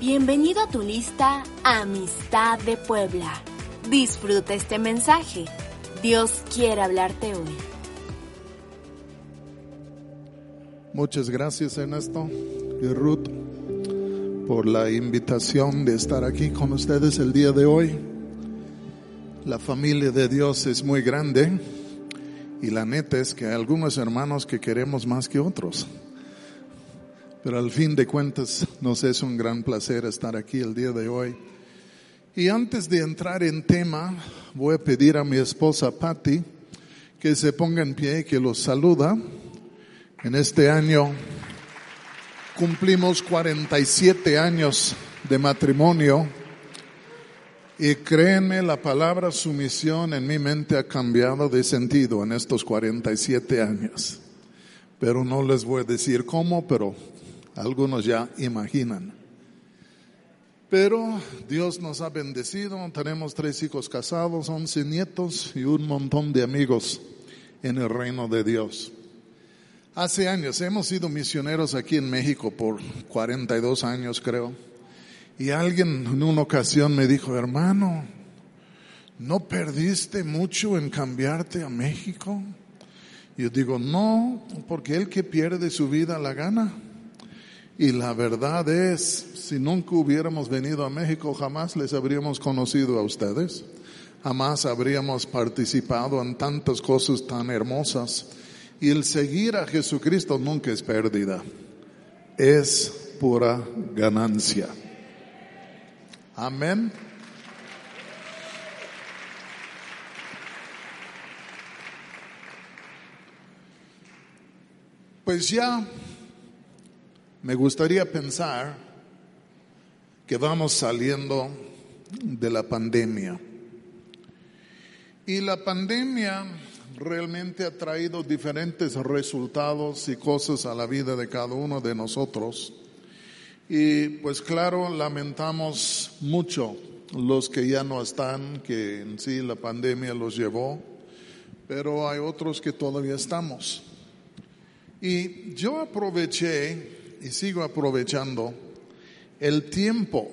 Bienvenido a tu lista Amistad de Puebla. Disfruta este mensaje. Dios quiere hablarte hoy. Muchas gracias Ernesto y Ruth por la invitación de estar aquí con ustedes el día de hoy. La familia de Dios es muy grande y la neta es que hay algunos hermanos que queremos más que otros. Pero al fin de cuentas nos es un gran placer estar aquí el día de hoy. Y antes de entrar en tema, voy a pedir a mi esposa Patty que se ponga en pie y que los saluda. En este año cumplimos 47 años de matrimonio y créanme, la palabra sumisión en mi mente ha cambiado de sentido en estos 47 años. Pero no les voy a decir cómo, pero algunos ya imaginan. Pero Dios nos ha bendecido, tenemos tres hijos casados, once nietos y un montón de amigos en el reino de Dios. Hace años hemos sido misioneros aquí en México por 42 años creo. Y alguien en una ocasión me dijo, hermano, ¿no perdiste mucho en cambiarte a México? Y yo digo, no, porque el que pierde su vida la gana. Y la verdad es, si nunca hubiéramos venido a México, jamás les habríamos conocido a ustedes. Jamás habríamos participado en tantas cosas tan hermosas. Y el seguir a Jesucristo nunca es pérdida. Es pura ganancia. Amén. Pues ya me gustaría pensar que vamos saliendo de la pandemia. Y la pandemia realmente ha traído diferentes resultados y cosas a la vida de cada uno de nosotros. Y pues claro, lamentamos mucho los que ya no están, que en sí la pandemia los llevó, pero hay otros que todavía estamos. Y yo aproveché y sigo aprovechando el tiempo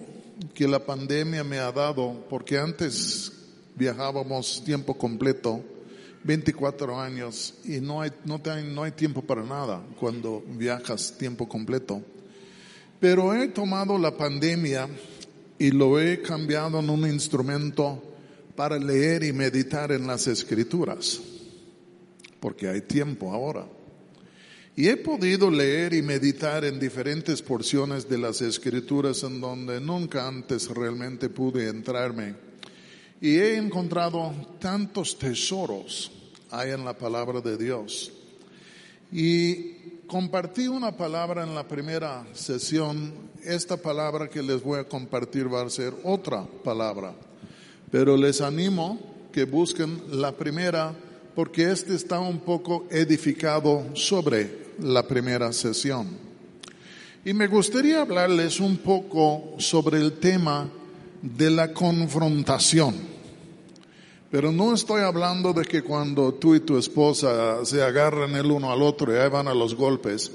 que la pandemia me ha dado, porque antes viajábamos tiempo completo, 24 años, y no hay, no, no hay tiempo para nada cuando viajas tiempo completo. Pero he tomado la pandemia y lo he cambiado en un instrumento para leer y meditar en las escrituras, porque hay tiempo ahora. Y he podido leer y meditar en diferentes porciones de las escrituras en donde nunca antes realmente pude entrarme. Y he encontrado tantos tesoros hay en la palabra de Dios. Y compartí una palabra en la primera sesión. Esta palabra que les voy a compartir va a ser otra palabra. Pero les animo que busquen la primera porque este está un poco edificado sobre la primera sesión. Y me gustaría hablarles un poco sobre el tema de la confrontación. Pero no estoy hablando de que cuando tú y tu esposa se agarran el uno al otro y ahí van a los golpes.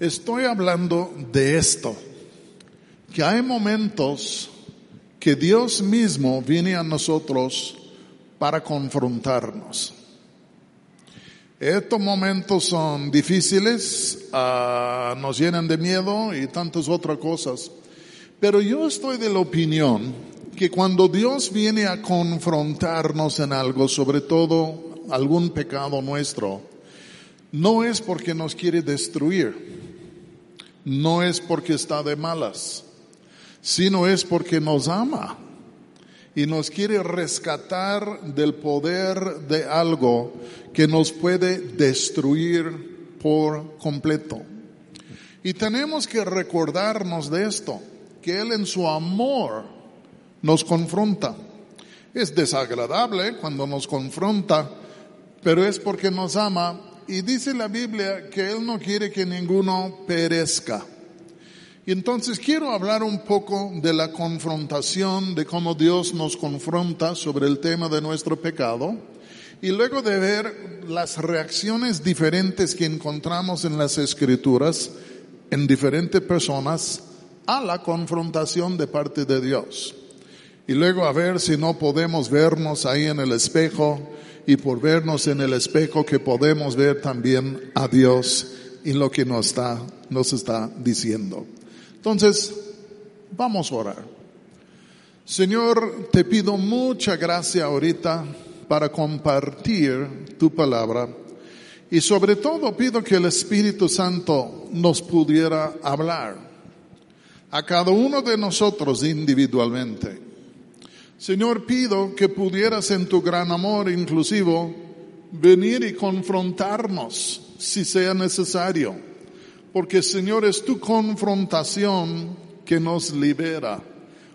Estoy hablando de esto, que hay momentos que Dios mismo viene a nosotros para confrontarnos. Estos momentos son difíciles, uh, nos llenan de miedo y tantas otras cosas. Pero yo estoy de la opinión que cuando Dios viene a confrontarnos en algo, sobre todo algún pecado nuestro, no es porque nos quiere destruir, no es porque está de malas, sino es porque nos ama y nos quiere rescatar del poder de algo que nos puede destruir por completo. Y tenemos que recordarnos de esto, que Él en su amor nos confronta. Es desagradable cuando nos confronta, pero es porque nos ama y dice la Biblia que Él no quiere que ninguno perezca. Y entonces quiero hablar un poco de la confrontación, de cómo Dios nos confronta sobre el tema de nuestro pecado, y luego de ver las reacciones diferentes que encontramos en las escrituras, en diferentes personas, a la confrontación de parte de Dios. Y luego a ver si no podemos vernos ahí en el espejo y por vernos en el espejo que podemos ver también a Dios y lo que nos está, nos está diciendo. Entonces, vamos a orar. Señor, te pido mucha gracia ahorita para compartir tu palabra y sobre todo pido que el Espíritu Santo nos pudiera hablar a cada uno de nosotros individualmente. Señor, pido que pudieras en tu gran amor inclusivo venir y confrontarnos si sea necesario, porque Señor es tu confrontación que nos libera,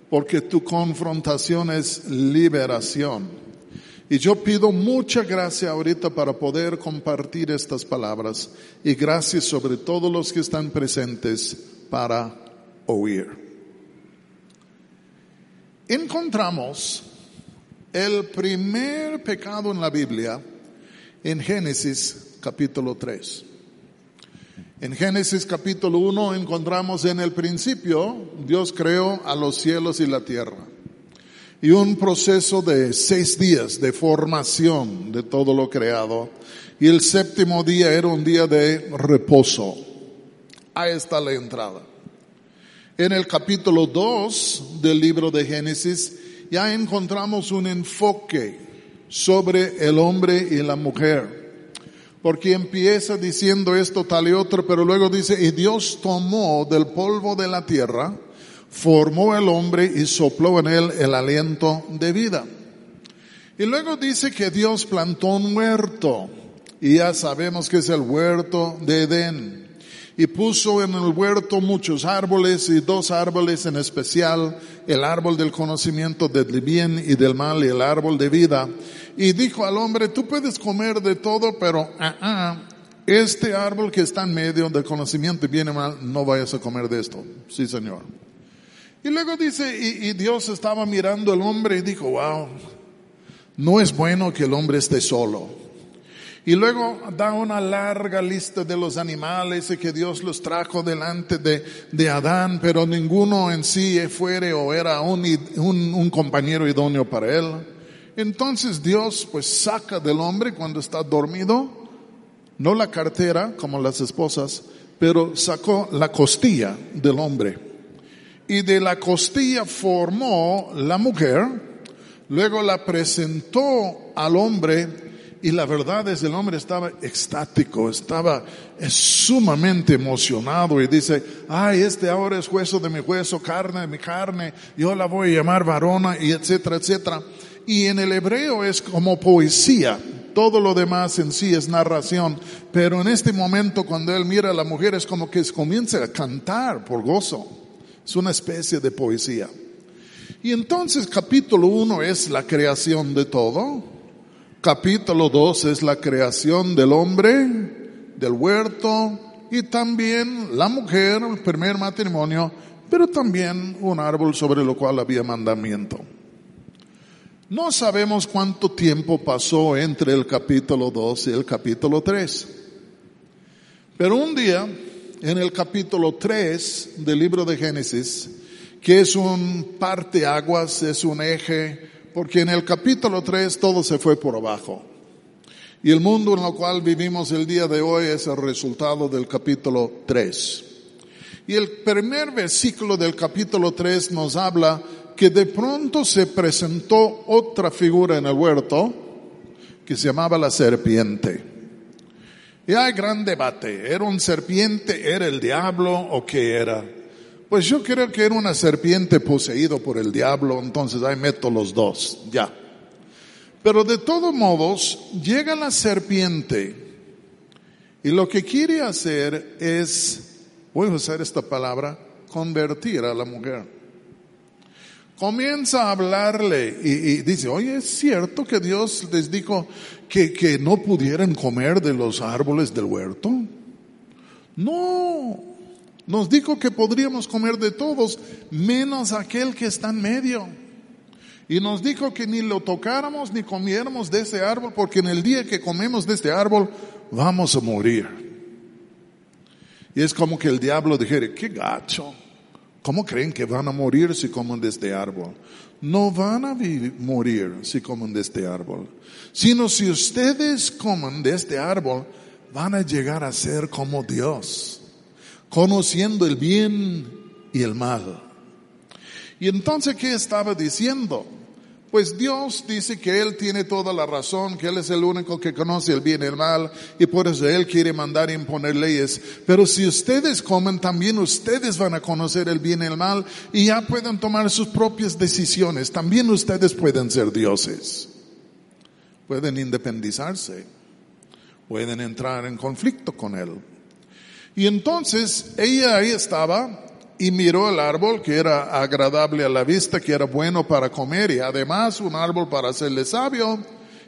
porque tu confrontación es liberación. Y yo pido mucha gracia ahorita para poder compartir estas palabras y gracias sobre todos los que están presentes para oír. Encontramos el primer pecado en la Biblia en Génesis capítulo 3. En Génesis capítulo 1 encontramos en el principio Dios creó a los cielos y la tierra y un proceso de seis días de formación de todo lo creado. Y el séptimo día era un día de reposo. Ahí está la entrada. En el capítulo 2 del libro de Génesis ya encontramos un enfoque sobre el hombre y la mujer. Porque empieza diciendo esto tal y otro, pero luego dice, y Dios tomó del polvo de la tierra formó el hombre y sopló en él el aliento de vida. Y luego dice que Dios plantó un huerto, y ya sabemos que es el huerto de Edén. Y puso en el huerto muchos árboles y dos árboles en especial, el árbol del conocimiento del bien y del mal y el árbol de vida. Y dijo al hombre, tú puedes comer de todo, pero ah, este árbol que está en medio del conocimiento bien y mal, no vayas a comer de esto. Sí, Señor. Y luego dice, y, Dios estaba mirando al hombre y dijo, wow, no es bueno que el hombre esté solo. Y luego da una larga lista de los animales y que Dios los trajo delante de, de Adán, pero ninguno en sí fuere o era un, un, un, compañero idóneo para él. Entonces Dios pues saca del hombre cuando está dormido, no la cartera como las esposas, pero sacó la costilla del hombre y de la costilla formó la mujer, luego la presentó al hombre y la verdad es el hombre estaba extático, estaba sumamente emocionado y dice, ay, este ahora es hueso de mi hueso, carne de mi carne, yo la voy a llamar varona y etcétera, etcétera. Y en el hebreo es como poesía, todo lo demás en sí es narración, pero en este momento cuando él mira a la mujer es como que comienza a cantar por gozo. Es una especie de poesía. Y entonces capítulo 1 es la creación de todo. Capítulo 2 es la creación del hombre, del huerto y también la mujer, el primer matrimonio, pero también un árbol sobre lo cual había mandamiento. No sabemos cuánto tiempo pasó entre el capítulo 2 y el capítulo 3. Pero un día en el capítulo 3 del libro de Génesis, que es un parte aguas, es un eje, porque en el capítulo 3 todo se fue por abajo. Y el mundo en el cual vivimos el día de hoy es el resultado del capítulo 3. Y el primer versículo del capítulo 3 nos habla que de pronto se presentó otra figura en el huerto que se llamaba la serpiente. Y hay gran debate. ¿Era un serpiente? ¿Era el diablo? ¿O qué era? Pues yo creo que era una serpiente poseído por el diablo, entonces ahí meto los dos, ya. Pero de todos modos, llega la serpiente y lo que quiere hacer es, voy a usar esta palabra, convertir a la mujer. Comienza a hablarle y, dice, oye, ¿es cierto que Dios les dijo que, no pudieran comer de los árboles del huerto? No, nos dijo que podríamos comer de todos, menos aquel que está en medio. Y nos dijo que ni lo tocáramos ni comiéramos de ese árbol, porque en el día que comemos de este árbol vamos a morir. Y es como que el diablo dijera, qué gacho, ¿Cómo creen que van a morir si comen de este árbol? No van a morir si comen de este árbol, sino si ustedes comen de este árbol, van a llegar a ser como Dios, conociendo el bien y el mal. Y entonces, ¿qué estaba diciendo? Pues Dios dice que Él tiene toda la razón, que Él es el único que conoce el bien y el mal, y por eso Él quiere mandar y imponer leyes. Pero si ustedes comen, también ustedes van a conocer el bien y el mal, y ya pueden tomar sus propias decisiones. También ustedes pueden ser dioses. Pueden independizarse. Pueden entrar en conflicto con Él. Y entonces ella ahí estaba y miró el árbol que era agradable a la vista, que era bueno para comer y además un árbol para hacerle sabio.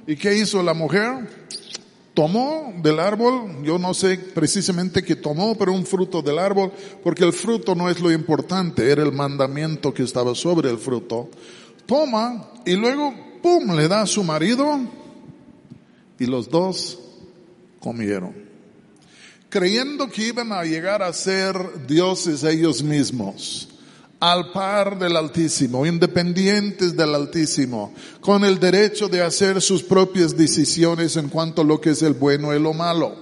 ¿Y qué hizo la mujer? Tomó del árbol, yo no sé precisamente qué tomó, pero un fruto del árbol, porque el fruto no es lo importante, era el mandamiento que estaba sobre el fruto. Toma y luego, ¡pum!, le da a su marido y los dos comieron creyendo que iban a llegar a ser dioses ellos mismos, al par del Altísimo, independientes del Altísimo, con el derecho de hacer sus propias decisiones en cuanto a lo que es el bueno y lo malo.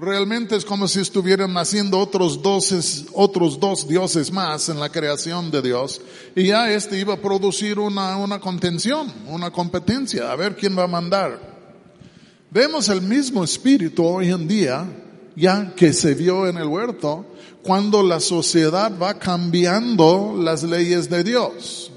Realmente es como si estuvieran naciendo otros dos, otros dos dioses más en la creación de Dios y ya este iba a producir una, una contención, una competencia, a ver quién va a mandar. Vemos el mismo espíritu hoy en día ya que se vio en el huerto, cuando la sociedad va cambiando las leyes de Dios.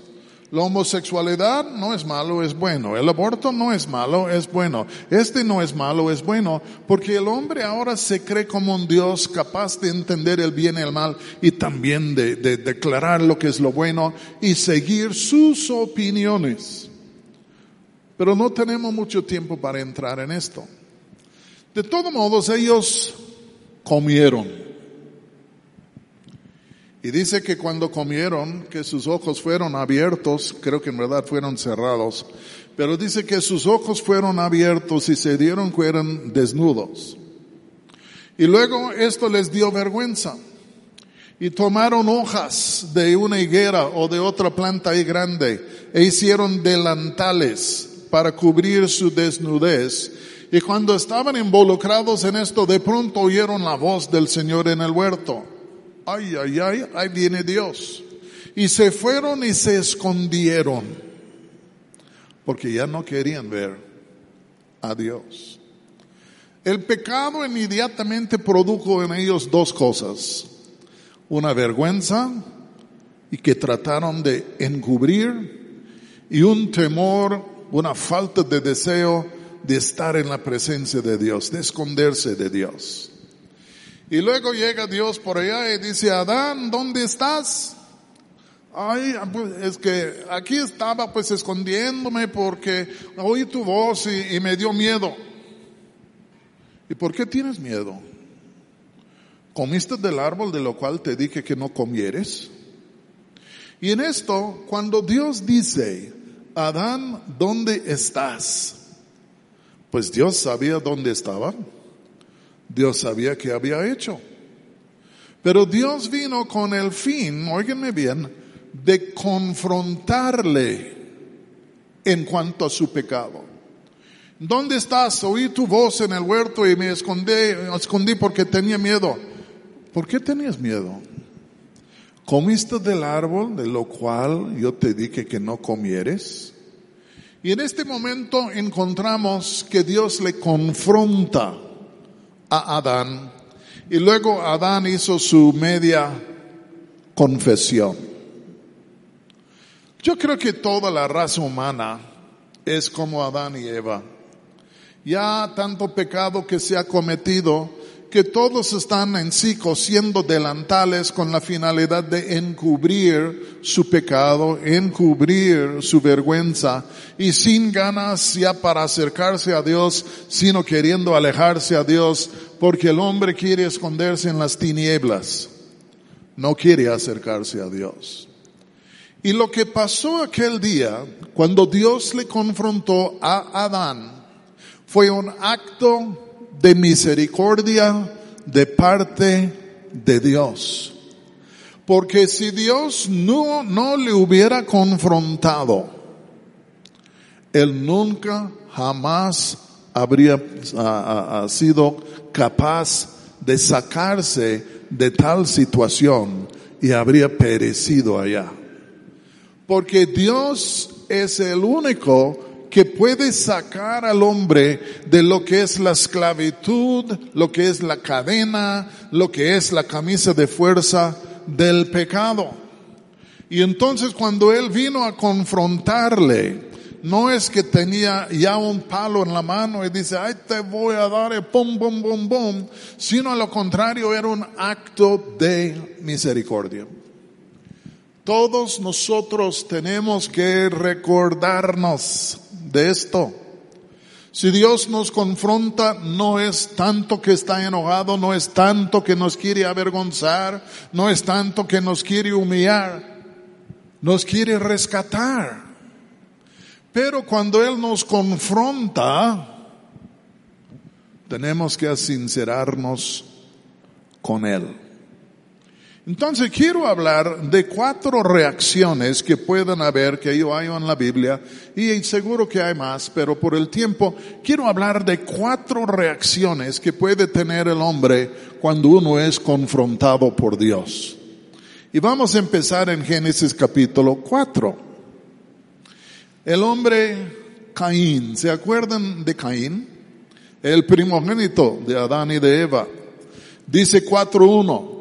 La homosexualidad no es malo, es bueno. El aborto no es malo, es bueno. Este no es malo, es bueno. Porque el hombre ahora se cree como un Dios capaz de entender el bien y el mal y también de, de declarar lo que es lo bueno y seguir sus opiniones. Pero no tenemos mucho tiempo para entrar en esto. De todos modos, ellos comieron. Y dice que cuando comieron, que sus ojos fueron abiertos, creo que en verdad fueron cerrados, pero dice que sus ojos fueron abiertos y se dieron que eran desnudos. Y luego esto les dio vergüenza. Y tomaron hojas de una higuera o de otra planta ahí grande e hicieron delantales para cubrir su desnudez y cuando estaban involucrados en esto, de pronto oyeron la voz del Señor en el huerto. Ay, ay, ay, ahí viene Dios. Y se fueron y se escondieron. Porque ya no querían ver a Dios. El pecado inmediatamente produjo en ellos dos cosas. Una vergüenza y que trataron de encubrir y un temor, una falta de deseo de estar en la presencia de Dios, de esconderse de Dios. Y luego llega Dios por allá y dice, Adán, ¿dónde estás? Ay, pues, es que aquí estaba pues escondiéndome porque oí tu voz y, y me dio miedo. ¿Y por qué tienes miedo? ¿Comiste del árbol de lo cual te dije que no comieres? Y en esto, cuando Dios dice, Adán, ¿dónde estás? Pues Dios sabía dónde estaban. Dios sabía qué había hecho. Pero Dios vino con el fin, óiganme bien, de confrontarle en cuanto a su pecado. ¿Dónde estás? Oí tu voz en el huerto y me escondí, escondí porque tenía miedo. ¿Por qué tenías miedo? ¿Comiste del árbol de lo cual yo te dije que no comieres? Y en este momento encontramos que Dios le confronta a Adán y luego Adán hizo su media confesión. Yo creo que toda la raza humana es como Adán y Eva. Ya tanto pecado que se ha cometido que todos están en sí cosiendo delantales con la finalidad de encubrir su pecado, encubrir su vergüenza y sin ganas ya para acercarse a Dios, sino queriendo alejarse a Dios porque el hombre quiere esconderse en las tinieblas, no quiere acercarse a Dios. Y lo que pasó aquel día, cuando Dios le confrontó a Adán, fue un acto de misericordia de parte de Dios. Porque si Dios no, no le hubiera confrontado, él nunca, jamás habría a, a, sido capaz de sacarse de tal situación y habría perecido allá. Porque Dios es el único que puede sacar al hombre de lo que es la esclavitud, lo que es la cadena, lo que es la camisa de fuerza del pecado. Y entonces cuando él vino a confrontarle, no es que tenía ya un palo en la mano y dice, ay, te voy a dar, el pum, pum, pum, pum, sino a lo contrario era un acto de misericordia. Todos nosotros tenemos que recordarnos de esto. Si Dios nos confronta, no es tanto que está enojado, no es tanto que nos quiere avergonzar, no es tanto que nos quiere humillar, nos quiere rescatar. Pero cuando Él nos confronta, tenemos que sincerarnos con Él. Entonces quiero hablar de cuatro reacciones que pueden haber, que yo hay en la Biblia, y seguro que hay más, pero por el tiempo quiero hablar de cuatro reacciones que puede tener el hombre cuando uno es confrontado por Dios. Y vamos a empezar en Génesis capítulo 4. El hombre Caín, ¿se acuerdan de Caín? El primogénito de Adán y de Eva. Dice 4.1,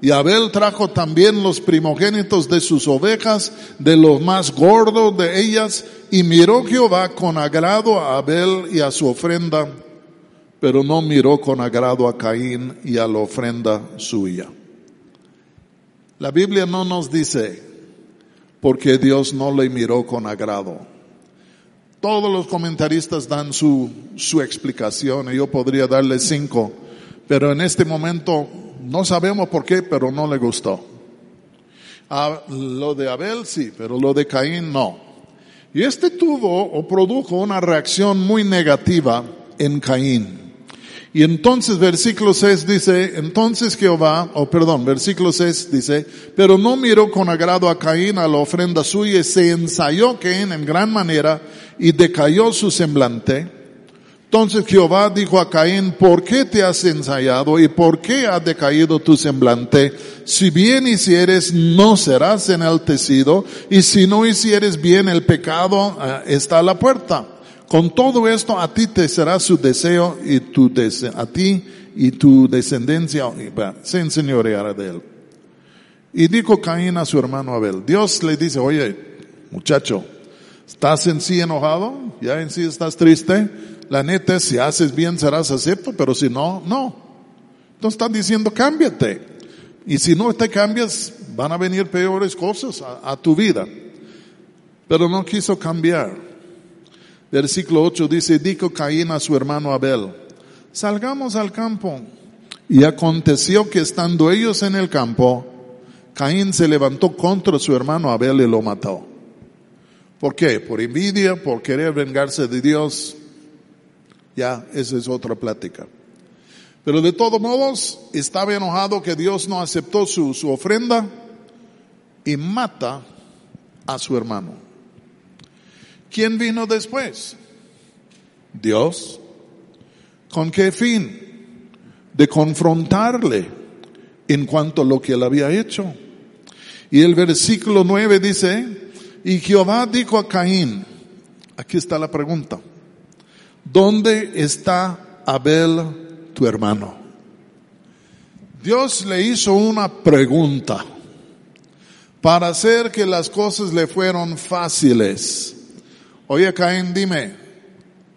y Abel trajo también los primogénitos de sus ovejas, de los más gordos de ellas, y miró Jehová con agrado a Abel y a su ofrenda, pero no miró con agrado a Caín y a la ofrenda suya. La Biblia no nos dice porque Dios no le miró con agrado. Todos los comentaristas dan su, su explicación y yo podría darle cinco, pero en este momento no sabemos por qué, pero no le gustó. A lo de Abel sí, pero lo de Caín no. Y este tuvo o produjo una reacción muy negativa en Caín. Y entonces versículo 6 dice, entonces Jehová, o perdón, versículo 6 dice, pero no miró con agrado a Caín a la ofrenda suya se ensayó Caín en gran manera y decayó su semblante. Entonces Jehová dijo a Caín, ¿por qué te has ensayado y por qué ha decaído tu semblante? Si bien hicieres, no serás enaltecido, y si no hicieres bien, el pecado eh, está a la puerta. Con todo esto, a ti te será su deseo y tu a ti y tu descendencia se enseñoreará de él. Y dijo Caín a su hermano Abel, Dios le dice, oye, muchacho, ¿estás en sí enojado? ¿Ya en sí estás triste? La neta es, si haces bien serás acepto, pero si no, no. Entonces están diciendo cámbiate. Y si no te cambias, van a venir peores cosas a, a tu vida. Pero no quiso cambiar. Versículo 8 dice, dijo Caín a su hermano Abel, salgamos al campo. Y aconteció que estando ellos en el campo, Caín se levantó contra su hermano Abel y lo mató. ¿Por qué? Por envidia, por querer vengarse de Dios. Ya, esa es otra plática. Pero de todos modos, estaba enojado que Dios no aceptó su, su ofrenda y mata a su hermano. ¿Quién vino después? Dios. ¿Con qué fin? De confrontarle en cuanto a lo que él había hecho. Y el versículo 9 dice, y Jehová dijo a Caín, aquí está la pregunta, ¿dónde está Abel, tu hermano? Dios le hizo una pregunta para hacer que las cosas le fueron fáciles. Oye, Caín, dime,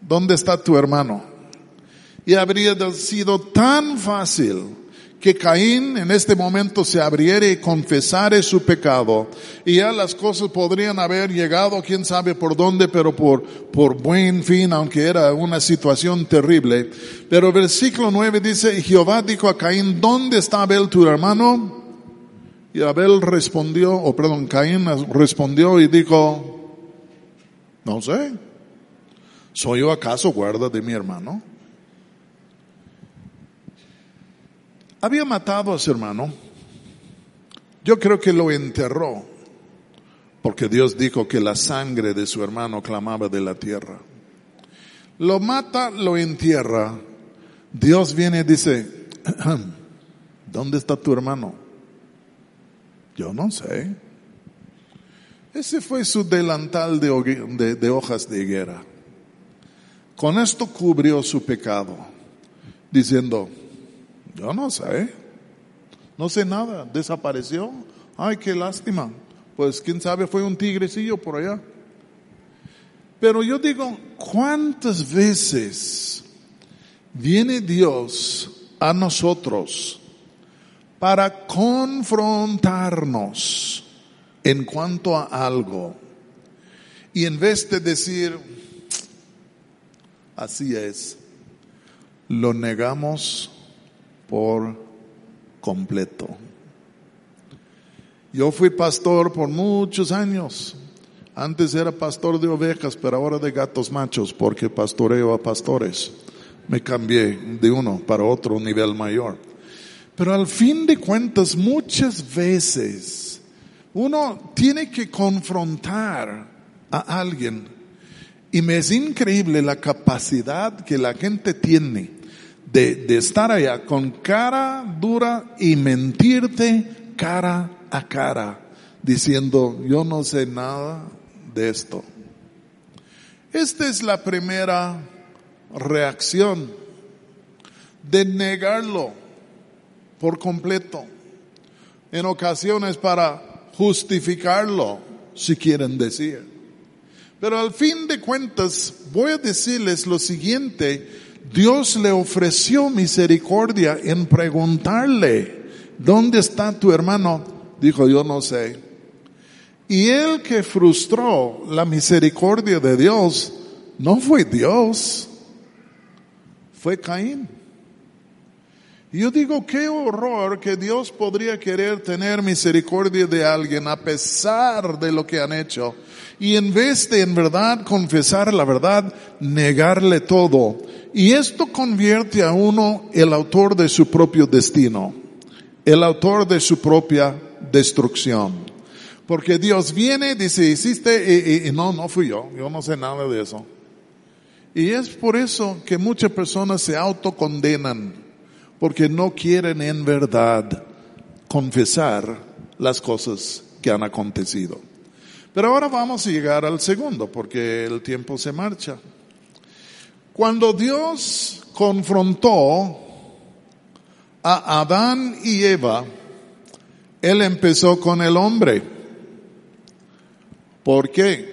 ¿dónde está tu hermano? Y habría sido tan fácil que Caín en este momento se abriera y confesare su pecado. Y ya las cosas podrían haber llegado, quién sabe por dónde, pero por, por buen fin, aunque era una situación terrible. Pero versículo 9 dice, y Jehová dijo a Caín, ¿dónde está Abel tu hermano? Y Abel respondió, o perdón, Caín respondió y dijo, no sé, ¿soy yo acaso guarda de mi hermano? Había matado a su hermano. Yo creo que lo enterró, porque Dios dijo que la sangre de su hermano clamaba de la tierra. Lo mata, lo entierra. Dios viene y dice, ¿dónde está tu hermano? Yo no sé. Ese fue su delantal de, de hojas de higuera. Con esto cubrió su pecado, diciendo, yo no sé. No sé nada. Desapareció. Ay, qué lástima. Pues quién sabe, fue un tigrecillo por allá. Pero yo digo, ¿cuántas veces viene Dios a nosotros para confrontarnos en cuanto a algo? Y en vez de decir, así es, lo negamos por completo. Yo fui pastor por muchos años. Antes era pastor de ovejas, pero ahora de gatos machos, porque pastoreo a pastores. Me cambié de uno para otro nivel mayor. Pero al fin de cuentas, muchas veces uno tiene que confrontar a alguien. Y me es increíble la capacidad que la gente tiene de, estar allá con cara dura y mentirte cara a cara, diciendo, yo no sé nada de esto. Esta es la primera reacción de negarlo por completo. En ocasiones para justificarlo, si quieren decir. Pero al fin de cuentas, voy a decirles lo siguiente, Dios le ofreció misericordia en preguntarle, ¿dónde está tu hermano? Dijo, yo no sé. Y el que frustró la misericordia de Dios no fue Dios, fue Caín. Yo digo, qué horror que Dios podría querer tener misericordia de alguien a pesar de lo que han hecho. Y en vez de en verdad confesar la verdad, negarle todo. Y esto convierte a uno el autor de su propio destino, el autor de su propia destrucción. Porque Dios viene, dice, hiciste, y, no, no fui yo, yo no sé nada de eso. Y es por eso que muchas personas se autocondenan, porque no quieren en verdad confesar las cosas que han acontecido. Pero ahora vamos a llegar al segundo, porque el tiempo se marcha. Cuando Dios confrontó a Adán y Eva, Él empezó con el hombre. ¿Por qué?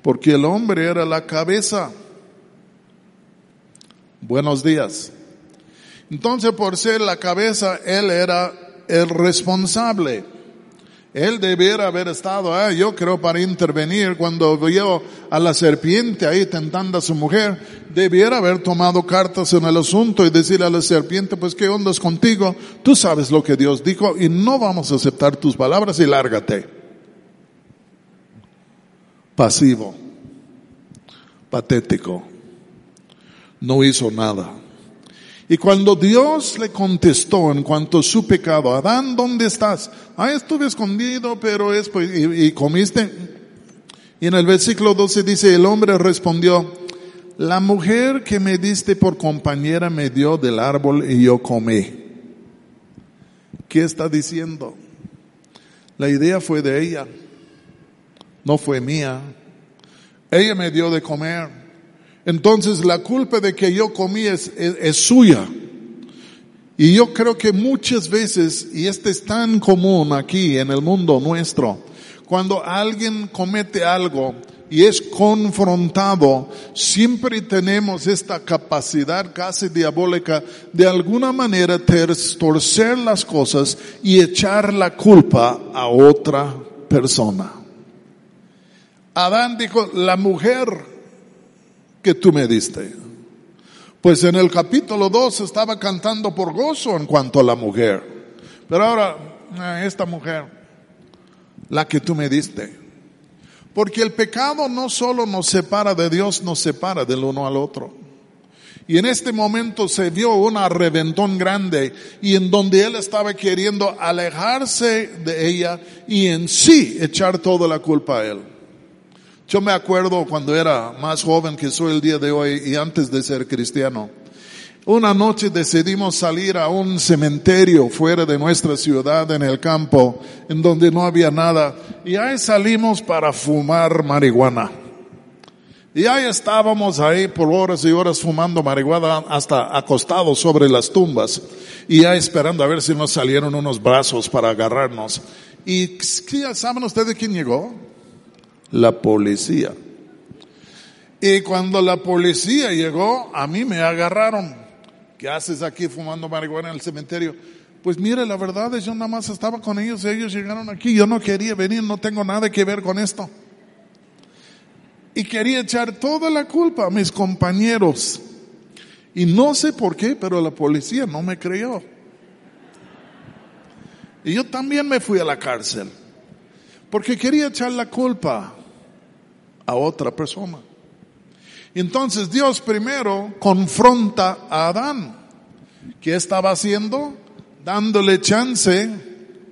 Porque el hombre era la cabeza. Buenos días. Entonces, por ser la cabeza, Él era el responsable. Él debiera haber estado, ah, yo creo, para intervenir cuando vio a la serpiente ahí tentando a su mujer, debiera haber tomado cartas en el asunto y decirle a la serpiente, pues qué ondas contigo, tú sabes lo que Dios dijo y no vamos a aceptar tus palabras y lárgate. Pasivo, patético, no hizo nada. Y cuando Dios le contestó en cuanto a su pecado, Adán, ¿dónde estás? Ah, estuve escondido, pero es, pues, y, y comiste. Y en el versículo 12 dice, el hombre respondió, la mujer que me diste por compañera me dio del árbol y yo comí. ¿Qué está diciendo? La idea fue de ella, no fue mía. Ella me dio de comer. Entonces la culpa de que yo comí es, suya. Y yo creo que muchas veces, y este es tan común aquí en el mundo nuestro, cuando alguien comete algo, y es confrontado, siempre tenemos esta capacidad casi diabólica de alguna manera torcer las cosas y echar la culpa a otra persona. Adán dijo, la mujer que tú me diste. Pues en el capítulo 2 estaba cantando por gozo en cuanto a la mujer. Pero ahora, eh, esta mujer, la que tú me diste. Porque el pecado no solo nos separa de Dios, nos separa del uno al otro. Y en este momento se vio una reventón grande y en donde él estaba queriendo alejarse de ella y en sí echar toda la culpa a él. Yo me acuerdo cuando era más joven que soy el día de hoy y antes de ser cristiano. Una noche decidimos salir a un cementerio fuera de nuestra ciudad en el campo, en donde no había nada, y ahí salimos para fumar marihuana. Y ahí estábamos ahí por horas y horas fumando marihuana hasta acostados sobre las tumbas y ahí esperando a ver si nos salieron unos brazos para agarrarnos. ¿Y saben ustedes quién llegó? La policía. Y cuando la policía llegó, a mí me agarraron. ¿qué haces aquí fumando marihuana en el cementerio? Pues mire, la verdad es yo nada más estaba con ellos, ellos llegaron aquí, yo no quería venir, no tengo nada que ver con esto. Y quería echar toda la culpa a mis compañeros. Y no sé por qué, pero la policía no me creyó. Y yo también me fui a la cárcel. Porque quería echar la culpa a otra persona. Entonces Dios primero confronta a Adán. ¿Qué estaba haciendo? Dándole chance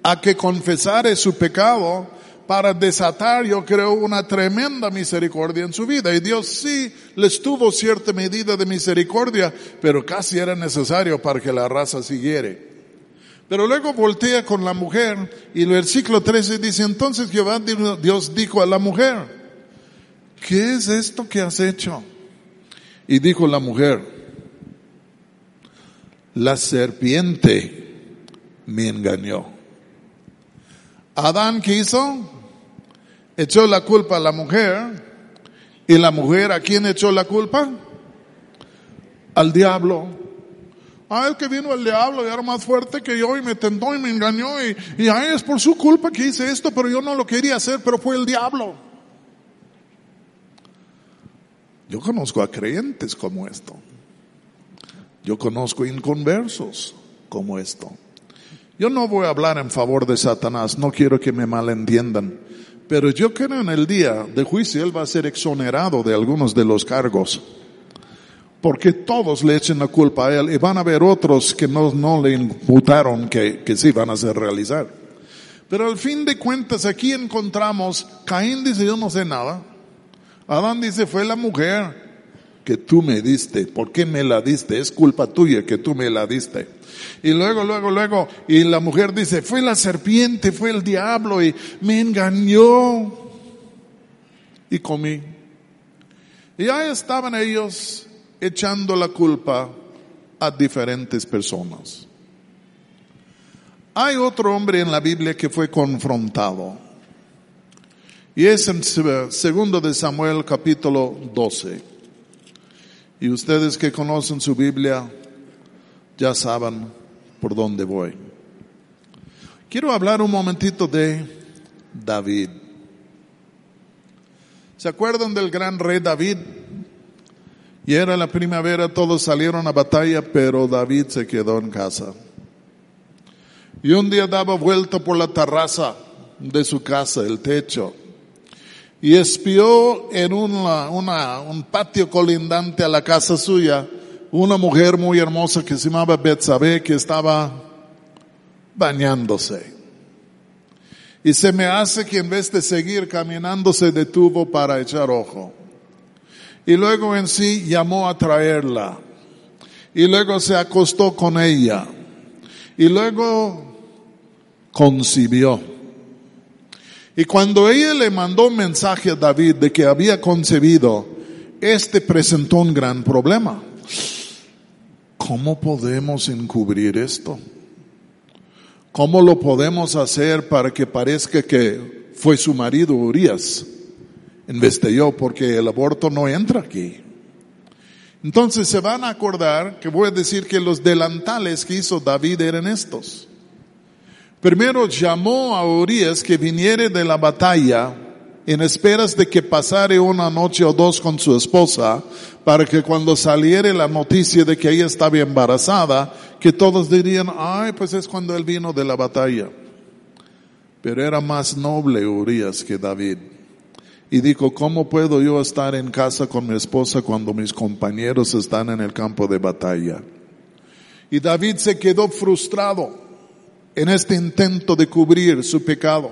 a que confesare su pecado para desatar, yo creo, una tremenda misericordia en su vida. Y Dios sí les tuvo cierta medida de misericordia, pero casi era necesario para que la raza siguiera. Pero luego voltea con la mujer y el versículo 13 dice, entonces Jehová Dios dijo a la mujer, ¿qué es esto que has hecho? Y dijo la mujer, la serpiente me engañó. Adán, ¿qué hizo? Echó la culpa a la mujer. ¿Y la mujer a quién echó la culpa? Al diablo. Ah, es que vino el diablo y era más fuerte que yo y me tentó y me engañó y, y ay, es por su culpa que hice esto, pero yo no lo quería hacer, pero fue el diablo. Yo conozco a creyentes como esto. Yo conozco inconversos como esto. Yo no voy a hablar en favor de Satanás, no quiero que me malentiendan, pero yo creo en el día de juicio él va a ser exonerado de algunos de los cargos, porque todos le echen la culpa a él y van a haber otros que no, no le imputaron que, que sí van a ser realizar. Pero al fin de cuentas aquí encontramos, Caín dice yo no sé nada, Adán dice, fue la mujer que tú me diste. ¿Por qué me la diste? Es culpa tuya que tú me la diste. Y luego, luego, luego, y la mujer dice, fue la serpiente, fue el diablo y me engañó. Y comí. Y ahí estaban ellos echando la culpa a diferentes personas. Hay otro hombre en la Biblia que fue confrontado. Y es en segundo de Samuel capítulo 12. Y ustedes que conocen su Biblia ya saben por dónde voy. Quiero hablar un momentito de David. ¿Se acuerdan del gran rey David? Y era la primavera, todos salieron a batalla, pero David se quedó en casa. Y un día daba vuelta por la terraza de su casa, el techo, y espió en un patio colindante a la casa suya una mujer muy hermosa que se llamaba Betsabé que estaba bañándose. Y se me hace que en vez de seguir caminando se detuvo para echar ojo. Y luego en sí llamó a traerla. Y luego se acostó con ella. Y luego concibió. Y cuando ella le mandó un mensaje a David de que había concebido, este presentó un gran problema. ¿Cómo podemos encubrir esto? ¿Cómo lo podemos hacer para que parezca que fue su marido Urias en vez de yo, porque el aborto no entra aquí. Entonces se van a acordar que voy a decir que los delantales que hizo David eran estos. Primero llamó a Urias que viniere de la batalla en esperas de que pasare una noche o dos con su esposa, para que cuando saliere la noticia de que ella estaba embarazada, que todos dirían, ay, pues es cuando él vino de la batalla. Pero era más noble Urias que David. Y dijo, ¿cómo puedo yo estar en casa con mi esposa cuando mis compañeros están en el campo de batalla? Y David se quedó frustrado en este intento de cubrir su pecado.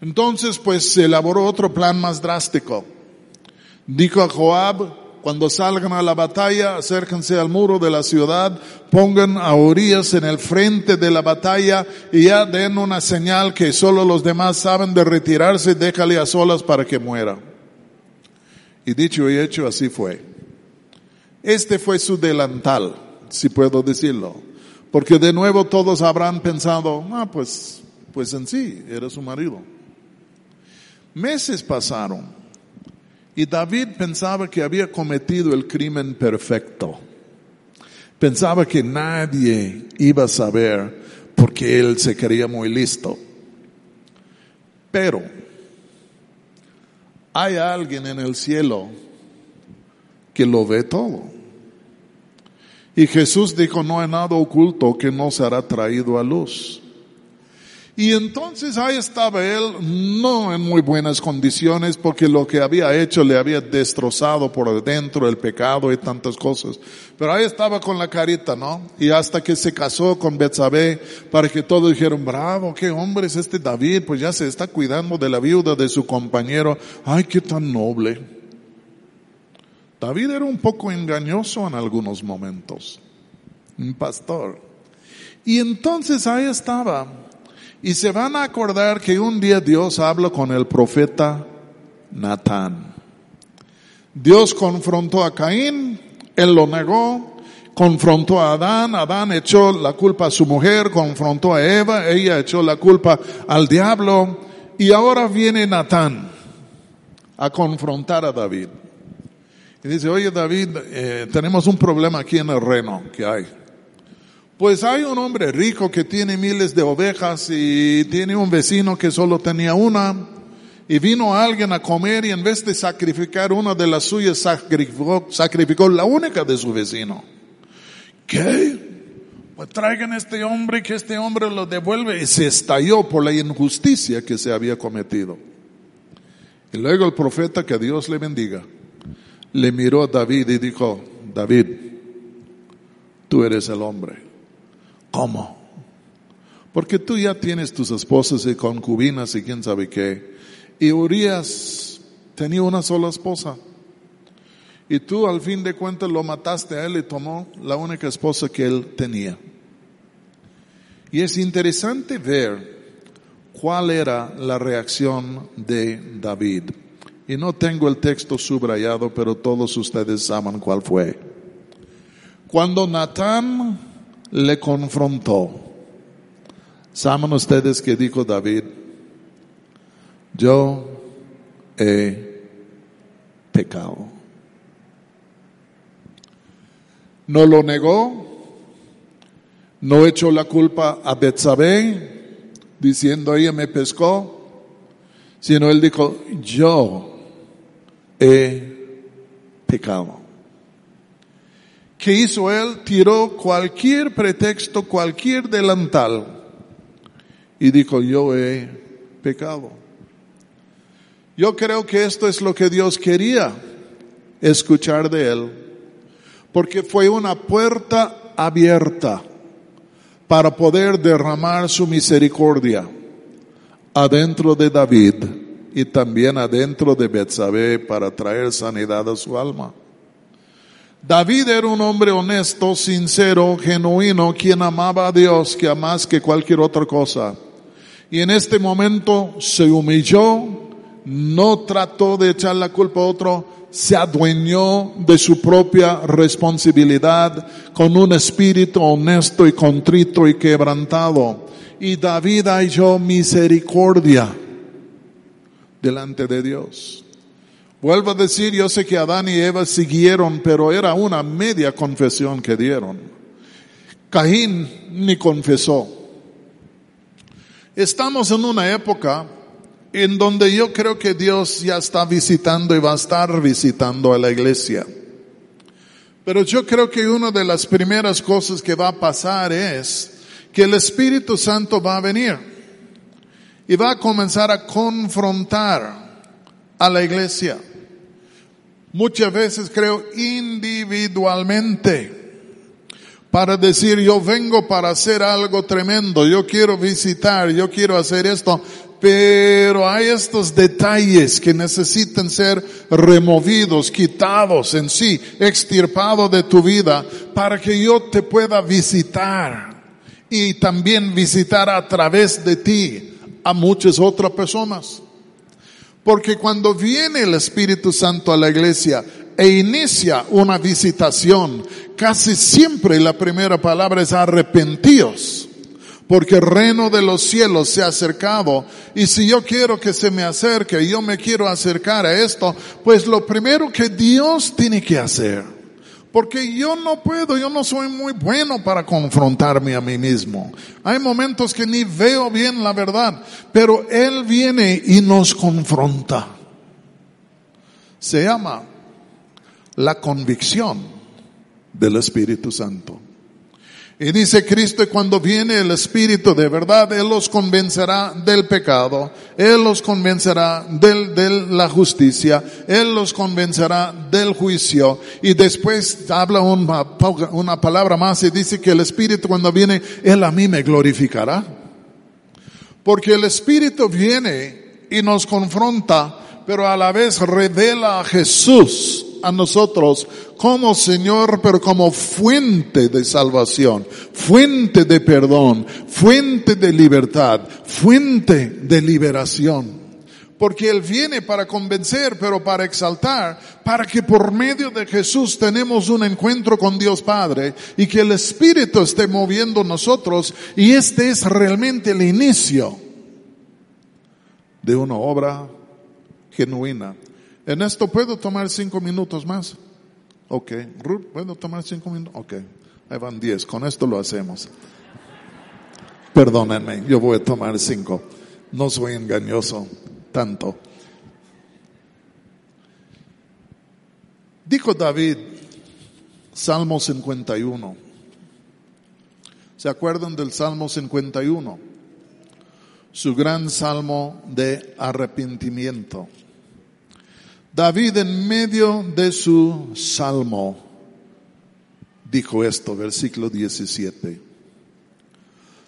Entonces, pues se elaboró otro plan más drástico. Dijo a Joab, cuando salgan a la batalla, acérquense al muro de la ciudad, pongan a Urias en el frente de la batalla y ya den una señal que solo los demás saben de retirarse, déjale a solas para que muera. Y dicho y hecho, así fue. Este fue su delantal, si puedo decirlo. Porque de nuevo todos habrán pensado, ah, pues, pues en sí, era su marido. Meses pasaron y David pensaba que había cometido el crimen perfecto. Pensaba que nadie iba a saber porque él se creía muy listo. Pero hay alguien en el cielo que lo ve todo. Y Jesús dijo, no hay nada oculto que no será traído a luz. Y entonces ahí estaba él, no en muy buenas condiciones, porque lo que había hecho le había destrozado por dentro el pecado y tantas cosas. Pero ahí estaba con la carita, ¿no? Y hasta que se casó con Betsabé, para que todos dijeron, bravo, qué hombre es este David, pues ya se está cuidando de la viuda de su compañero. Ay, qué tan noble. David era un poco engañoso en algunos momentos. Un pastor. Y entonces ahí estaba y se van a acordar que un día Dios habló con el profeta Natán. Dios confrontó a Caín, él lo negó, confrontó a Adán, Adán echó la culpa a su mujer, confrontó a Eva, ella echó la culpa al diablo, y ahora viene Natán a confrontar a David. Y dice, oye David, eh, tenemos un problema aquí en el reino que hay. Pues hay un hombre rico que tiene miles de ovejas y tiene un vecino que solo tenía una y vino alguien a comer y en vez de sacrificar una de las suyas sacrificó, sacrificó la única de su vecino. ¿Qué? Pues traigan a este hombre que este hombre lo devuelve y se estalló por la injusticia que se había cometido. Y luego el profeta, que Dios le bendiga, le miró a David y dijo, David, tú eres el hombre. ¿Cómo? Porque tú ya tienes tus esposas y concubinas y quién sabe qué. Y Urias tenía una sola esposa. Y tú al fin de cuentas lo mataste a él y tomó la única esposa que él tenía. Y es interesante ver cuál era la reacción de David. Y no tengo el texto subrayado, pero todos ustedes saben cuál fue. Cuando Natán le confrontó. ¿Saben ustedes que dijo David? Yo he pecado. No lo negó, no echó la culpa a Betsabé, diciendo ella me pescó, sino él dijo, yo he pecado. ¿Qué hizo él? Tiró cualquier pretexto, cualquier delantal y dijo, yo he pecado. Yo creo que esto es lo que Dios quería escuchar de él, porque fue una puerta abierta para poder derramar su misericordia adentro de David y también adentro de Betsabé para traer sanidad a su alma. David era un hombre honesto, sincero, genuino, quien amaba a Dios que a más que cualquier otra cosa. Y en este momento se humilló, no trató de echar la culpa a otro, se adueñó de su propia responsabilidad con un espíritu honesto y contrito y quebrantado. Y David halló misericordia delante de Dios. Vuelvo a decir, yo sé que Adán y Eva siguieron, pero era una media confesión que dieron. Caín ni confesó. Estamos en una época en donde yo creo que Dios ya está visitando y va a estar visitando a la iglesia. Pero yo creo que una de las primeras cosas que va a pasar es que el Espíritu Santo va a venir y va a comenzar a confrontar a la iglesia. Muchas veces creo individualmente para decir yo vengo para hacer algo tremendo, yo quiero visitar, yo quiero hacer esto, pero hay estos detalles que necesitan ser removidos, quitados en sí, extirpados de tu vida para que yo te pueda visitar y también visitar a través de ti a muchas otras personas. Porque cuando viene el Espíritu Santo a la iglesia e inicia una visitación, casi siempre la primera palabra es arrepentíos. Porque el reino de los cielos se ha acercado y si yo quiero que se me acerque, yo me quiero acercar a esto, pues lo primero que Dios tiene que hacer porque yo no puedo, yo no soy muy bueno para confrontarme a mí mismo. Hay momentos que ni veo bien la verdad, pero Él viene y nos confronta. Se llama la convicción del Espíritu Santo. Y dice Cristo, cuando viene el Espíritu de verdad, Él los convencerá del pecado, Él los convencerá del, de la justicia, Él los convencerá del juicio. Y después habla una, una palabra más y dice que el Espíritu cuando viene, Él a mí me glorificará. Porque el Espíritu viene y nos confronta, pero a la vez revela a Jesús a nosotros como Señor, pero como fuente de salvación, fuente de perdón, fuente de libertad, fuente de liberación. Porque Él viene para convencer, pero para exaltar, para que por medio de Jesús tenemos un encuentro con Dios Padre y que el Espíritu esté moviendo nosotros y este es realmente el inicio de una obra genuina en esto puedo tomar cinco minutos más. Ok. Ruth, ¿puedo tomar cinco minutos? Ok. Ahí van diez. Con esto lo hacemos. Perdónenme, yo voy a tomar cinco. No soy engañoso tanto. Dijo David, Salmo 51. ¿Se acuerdan del Salmo 51? Su gran salmo de arrepentimiento. David en medio de su salmo dijo esto, versículo 17.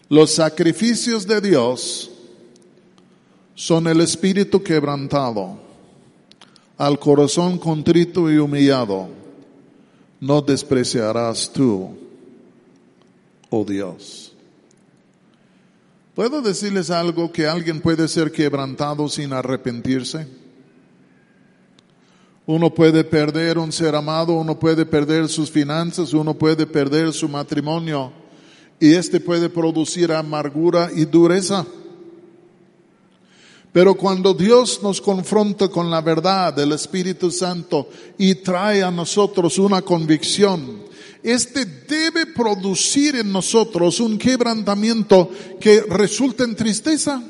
Los sacrificios de Dios son el espíritu quebrantado, al corazón contrito y humillado, no despreciarás tú, oh Dios. ¿Puedo decirles algo que alguien puede ser quebrantado sin arrepentirse? Uno puede perder un ser amado, uno puede perder sus finanzas, uno puede perder su matrimonio y este puede producir amargura y dureza. Pero cuando Dios nos confronta con la verdad del Espíritu Santo y trae a nosotros una convicción, este debe producir en nosotros un quebrantamiento que resulta en tristeza.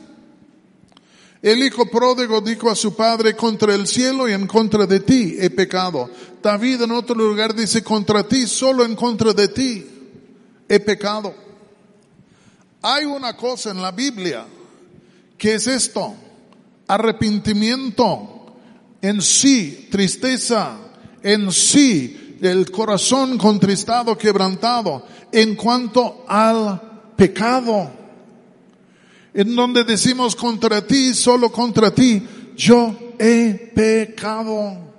El hijo pródigo dijo a su padre, contra el cielo y en contra de ti he pecado. David en otro lugar dice, contra ti, solo en contra de ti he pecado. Hay una cosa en la Biblia que es esto, arrepentimiento en sí, tristeza en sí, el corazón contristado, quebrantado, en cuanto al pecado en donde decimos contra ti, solo contra ti, yo he pecado.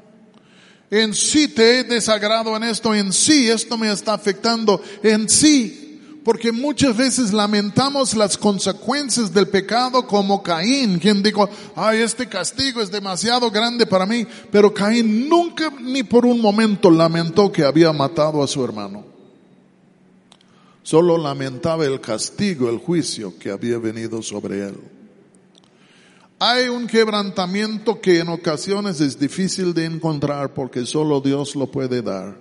En sí te he desagrado en esto, en sí esto me está afectando, en sí. Porque muchas veces lamentamos las consecuencias del pecado como Caín, quien dijo, ay, este castigo es demasiado grande para mí. Pero Caín nunca ni por un momento lamentó que había matado a su hermano. Solo lamentaba el castigo, el juicio que había venido sobre él. Hay un quebrantamiento que en ocasiones es difícil de encontrar porque solo Dios lo puede dar.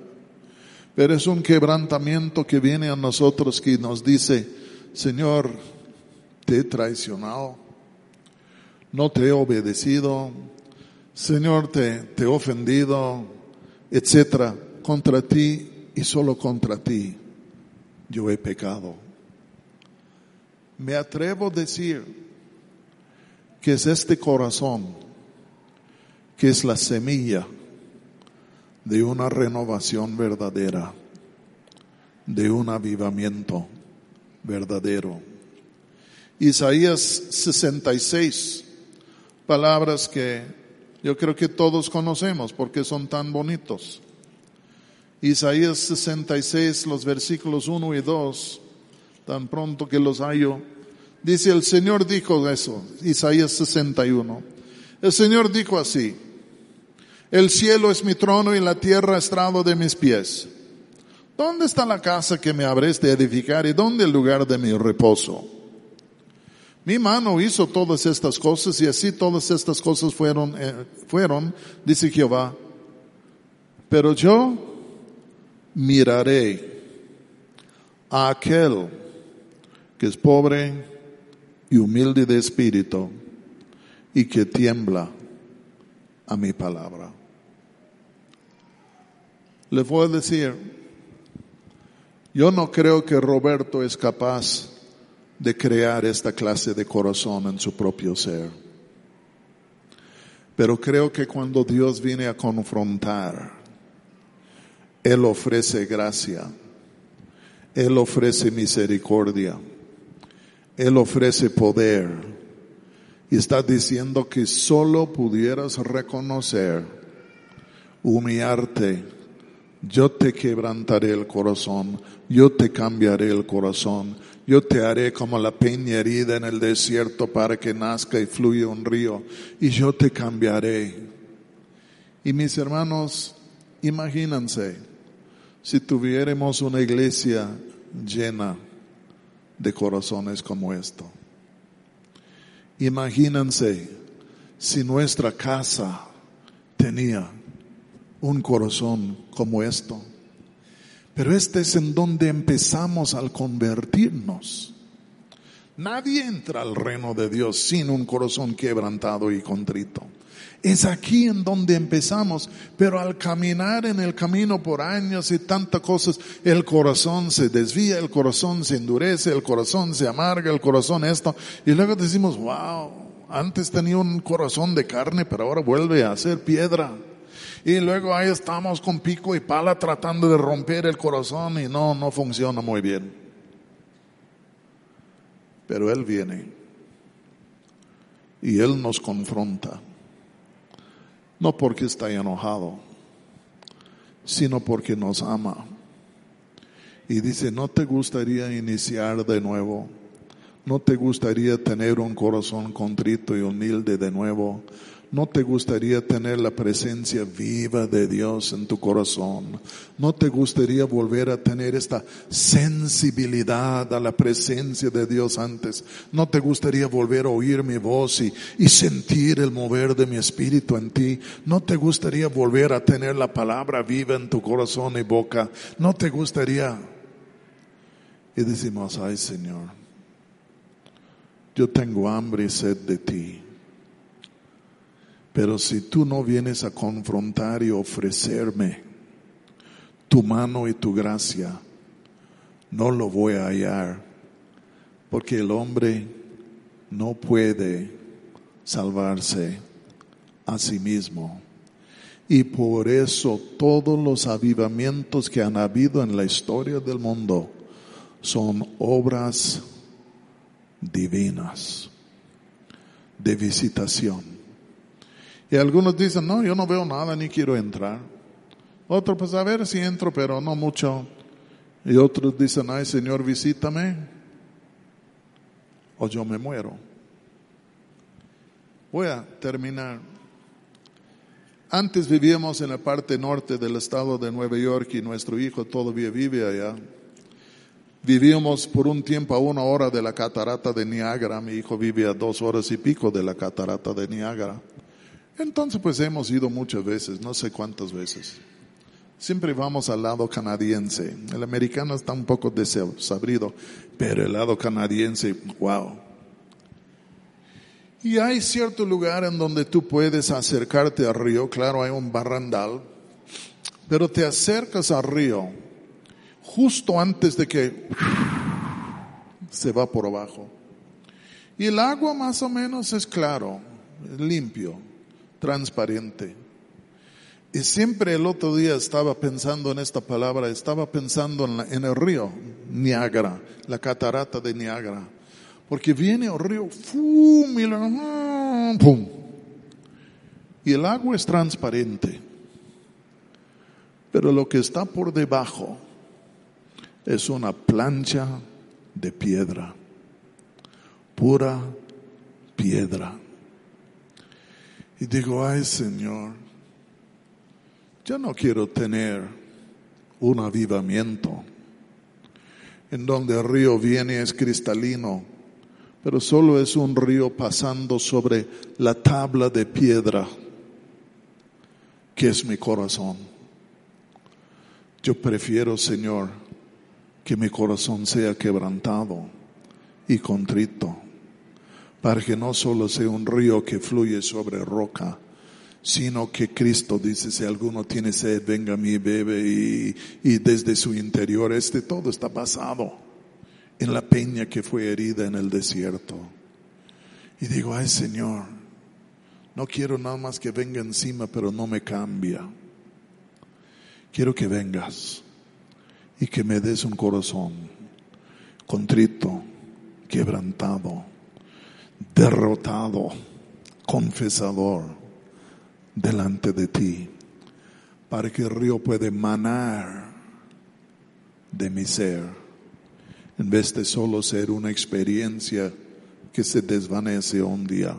Pero es un quebrantamiento que viene a nosotros que nos dice, Señor, te he traicionado, no te he obedecido, Señor, te, he ofendido, etcétera, contra ti y solo contra ti yo he pecado. Me atrevo a decir que es este corazón, que es la semilla de una renovación verdadera, de un avivamiento verdadero. Isaías 66, palabras que yo creo que todos conocemos porque son tan bonitos. Isaías 66, los versículos 1 y 2, tan pronto que los hallo, Dice, el Señor dijo eso, Isaías 61. El Señor dijo así, el cielo es mi trono y la tierra estrado de mis pies. ¿Dónde está la casa que me habréis de edificar y dónde el lugar de mi reposo? Mi mano hizo todas estas cosas y así todas estas cosas fueron, eh, fueron, dice Jehová. Pero yo miraré a aquel que es pobre y humilde de espíritu y que tiembla a mi palabra. Le voy a decir, yo no creo que Roberto es capaz de crear esta clase de corazón en su propio ser. Pero creo que cuando Dios viene a confrontar, Él ofrece gracia, Él ofrece misericordia. Él ofrece poder. Y está diciendo que solo pudieras reconocer, humillarte, yo te quebrantaré el corazón, yo te cambiaré el corazón, yo te haré como la peña herida en el desierto para que nazca y fluya un río, y yo te cambiaré. Y mis hermanos, imagínense si tuviéramos una iglesia llena de corazones como esto. Imagínense si nuestra casa tenía un corazón como esto. Pero este es en donde empezamos al convertirnos. Nadie entra al reino de Dios sin un corazón quebrantado y contrito. Es aquí en donde empezamos, pero al caminar en el camino por años y tantas cosas, el corazón se desvía, el corazón se endurece, el corazón se amarga, el corazón esto, y luego decimos, wow, antes tenía un corazón de carne, pero ahora vuelve a ser piedra. Y luego ahí estamos con pico y pala tratando de romper el corazón y no, no funciona muy bien. Pero Él viene y Él nos confronta no porque está enojado, sino porque nos ama. Y dice, ¿no te gustaría iniciar de nuevo? ¿No te gustaría tener un corazón contrito y humilde de nuevo? ¿No te gustaría tener la presencia viva de Dios en tu corazón? ¿No te gustaría volver a tener esta sensibilidad a la presencia de Dios antes? ¿No te gustaría volver a oír mi voz y, y sentir el mover de mi espíritu en ti? ¿No te gustaría volver a tener la palabra viva en tu corazón y boca? ¿No te gustaría? Y decimos, ay Señor, yo tengo hambre y sed de ti. Pero si tú no vienes a confrontar y ofrecerme tu mano y tu gracia, no lo voy a hallar, porque el hombre no puede salvarse a sí mismo. Y por eso todos los avivamientos que han habido en la historia del mundo son obras divinas de visitación y algunos dicen, no, yo no veo nada ni quiero entrar. Otros, pues a ver si entro, pero no mucho. Y otros dicen, ay Señor, visítame o yo me muero. Voy a terminar. Antes vivíamos en la parte norte del estado de Nueva York y nuestro hijo todavía vive allá. Vivíamos por un tiempo a una hora de la catarata de Niágara. Mi hijo vive a dos horas y pico de la catarata de Niágara. Entonces pues hemos ido muchas veces, no sé cuántas veces. Siempre vamos al lado canadiense. El americano está un poco desabrido, pero el lado canadiense, wow. Y hay cierto lugar en donde tú puedes acercarte al río, claro, hay un barrandal, pero te acercas al río justo antes de que se va por abajo. Y el agua más o menos es claro, limpio, transparente. Y siempre el otro día estaba pensando en esta palabra, estaba pensando en, el río Niágara, la catarata de Niágara. Porque viene el río, ¡fum! Y, ¡pum! y el agua es transparente. Pero lo que está por debajo es una plancha de piedra, pura piedra. Y digo, ay Señor, yo no quiero tener un avivamiento en donde el río viene es cristalino, pero solo es un río pasando sobre la tabla de piedra que es mi corazón. Yo prefiero, Señor, que mi corazón sea quebrantado y contrito, para que no solo sea un río que fluye sobre roca, sino que Cristo dice, si alguno tiene sed, venga a mí, bebe, y, y desde su interior, este todo está basado en la peña que fue herida en el desierto. Y digo, ay Señor, no quiero nada más que venga encima, pero no me cambia. Quiero que vengas y que me des un corazón contrito, quebrantado, derrotado, confesador delante de ti, para que el río pueda manar de mi ser, en vez de solo ser una experiencia que se desvanece un día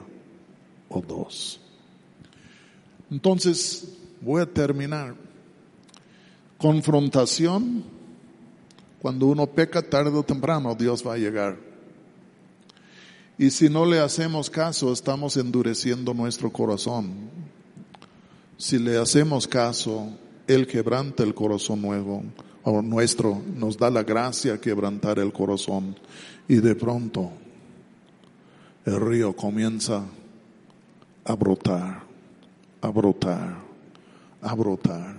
o dos. Entonces, voy a terminar. Confrontación, cuando uno peca tarde o temprano, Dios va a llegar. Y si no le hacemos caso, estamos endureciendo nuestro corazón. Si le hacemos caso, Él quebranta el corazón nuevo, o nuestro, nos da la gracia quebrantar el corazón. Y de pronto, el río comienza a brotar, a brotar, a brotar.